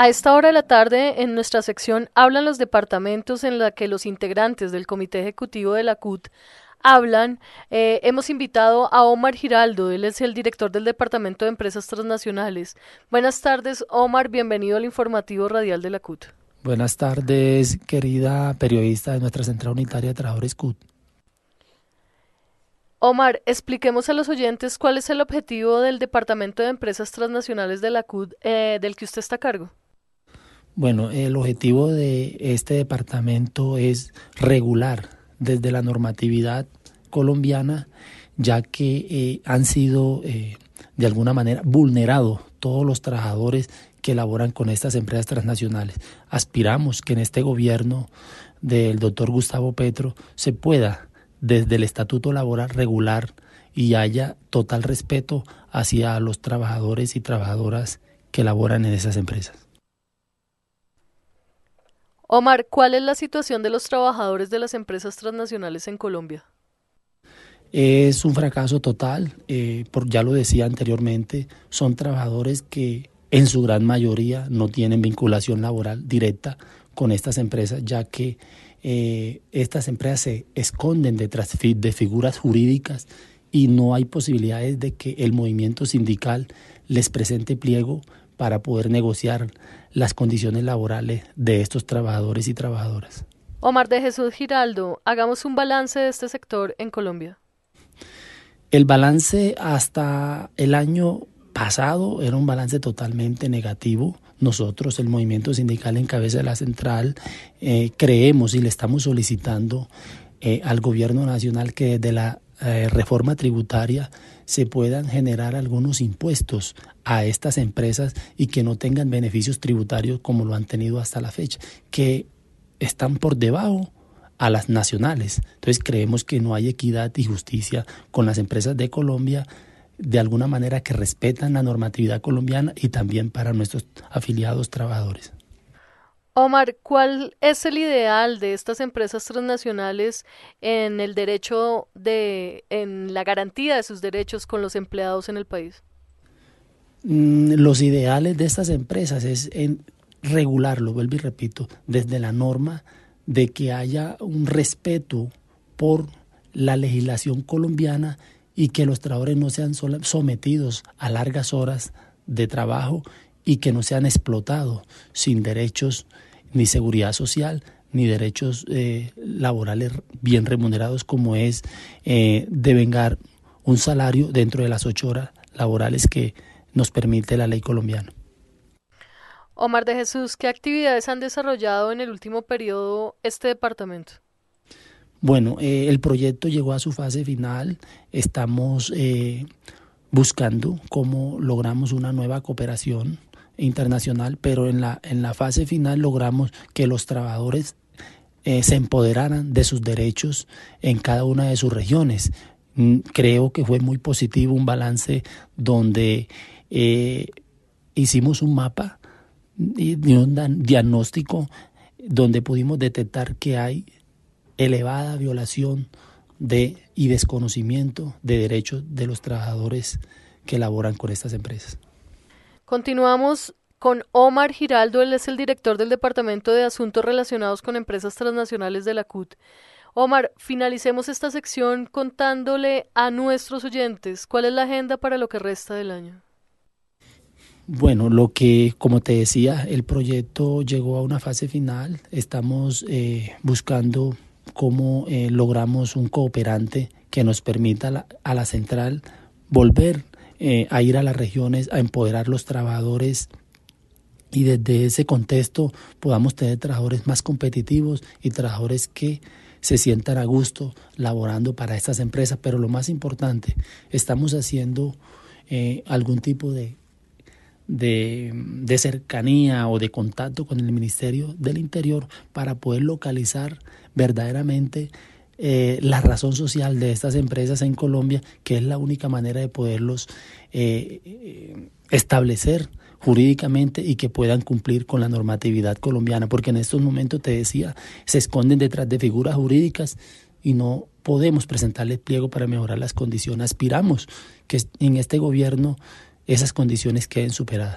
A esta hora de la tarde, en nuestra sección Hablan los departamentos en la que los integrantes del Comité Ejecutivo de la CUT hablan. Eh, hemos invitado a Omar Giraldo, él es el director del Departamento de Empresas Transnacionales. Buenas tardes, Omar, bienvenido al informativo radial de la CUT. Buenas tardes, querida periodista de nuestra Central Unitaria de Trabajadores CUT. Omar, expliquemos a los oyentes cuál es el objetivo del Departamento de Empresas Transnacionales de la CUT eh, del que usted está a cargo. Bueno, el objetivo de este departamento es regular desde la normatividad colombiana, ya que eh, han sido eh, de alguna manera vulnerados todos los trabajadores que laboran con estas empresas transnacionales. Aspiramos que en este gobierno del doctor Gustavo Petro se pueda, desde el estatuto laboral, regular y haya total respeto hacia los trabajadores y trabajadoras que laboran en esas empresas. Omar, ¿cuál es la situación de los trabajadores de las empresas transnacionales en Colombia? Es un fracaso total, eh, por, ya lo decía anteriormente, son trabajadores que en su gran mayoría no tienen vinculación laboral directa con estas empresas, ya que eh, estas empresas se esconden detrás de figuras jurídicas y no hay posibilidades de que el movimiento sindical les presente pliego para poder negociar las condiciones laborales de estos trabajadores y trabajadoras. Omar de Jesús Giraldo, hagamos un balance de este sector en Colombia. El balance hasta el año pasado era un balance totalmente negativo. Nosotros, el movimiento sindical en cabeza de la central, eh, creemos y le estamos solicitando eh, al gobierno nacional que desde la eh, reforma tributaria se puedan generar algunos impuestos a estas empresas y que no tengan beneficios tributarios como lo han tenido hasta la fecha, que están por debajo a las nacionales. Entonces creemos que no hay equidad y justicia con las empresas de Colombia de alguna manera que respetan la normatividad colombiana y también para nuestros afiliados trabajadores. Omar, ¿cuál es el ideal de estas empresas transnacionales en el derecho de, en la garantía de sus derechos con los empleados en el país? Mm, los ideales de estas empresas es en regularlo, vuelvo y repito, desde la norma de que haya un respeto por la legislación colombiana y que los trabajadores no sean sometidos a largas horas de trabajo y que no sean explotados sin derechos ni seguridad social, ni derechos eh, laborales bien remunerados como es eh, devengar un salario dentro de las ocho horas laborales que nos permite la ley colombiana. Omar de Jesús, ¿qué actividades han desarrollado en el último periodo este departamento? Bueno, eh, el proyecto llegó a su fase final. Estamos buscando cómo logramos una nueva cooperación internacional, pero en la, en la fase final logramos que los trabajadores eh, se empoderaran de sus derechos en cada una de sus regiones. Mm, creo que fue muy positivo un balance donde eh, hicimos un mapa y un diagnóstico donde pudimos detectar que hay elevada violación de y desconocimiento de derechos de los trabajadores que laboran con estas empresas. Continuamos con Omar Giraldo, él es el director del Departamento de Asuntos Relacionados con Empresas Transnacionales de la CUT. Omar, finalicemos esta sección contándole a nuestros oyentes cuál es la agenda para lo que resta del año. Bueno, lo que, como te decía, el proyecto llegó a una fase final. Estamos eh, buscando cómo eh, logramos un cooperante que nos permita a la central volver eh, a ir a las regiones, a empoderar los trabajadores y desde ese contexto podamos tener trabajadores más competitivos y trabajadores que se sientan a gusto laborando para estas empresas. Pero lo más importante, estamos haciendo eh, algún tipo de, de, de, cercanía o de contacto con el Ministerio del Interior para poder localizar verdaderamente eh, la razón social de estas empresas en Colombia, que es la única manera de poderlos eh, establecer jurídicamente y que puedan cumplir con la normatividad colombiana, porque en estos momentos, te decía, se esconden detrás de figuras jurídicas y no podemos presentarles pliego para mejorar las condiciones. Aspiramos que en este gobierno esas condiciones queden superadas.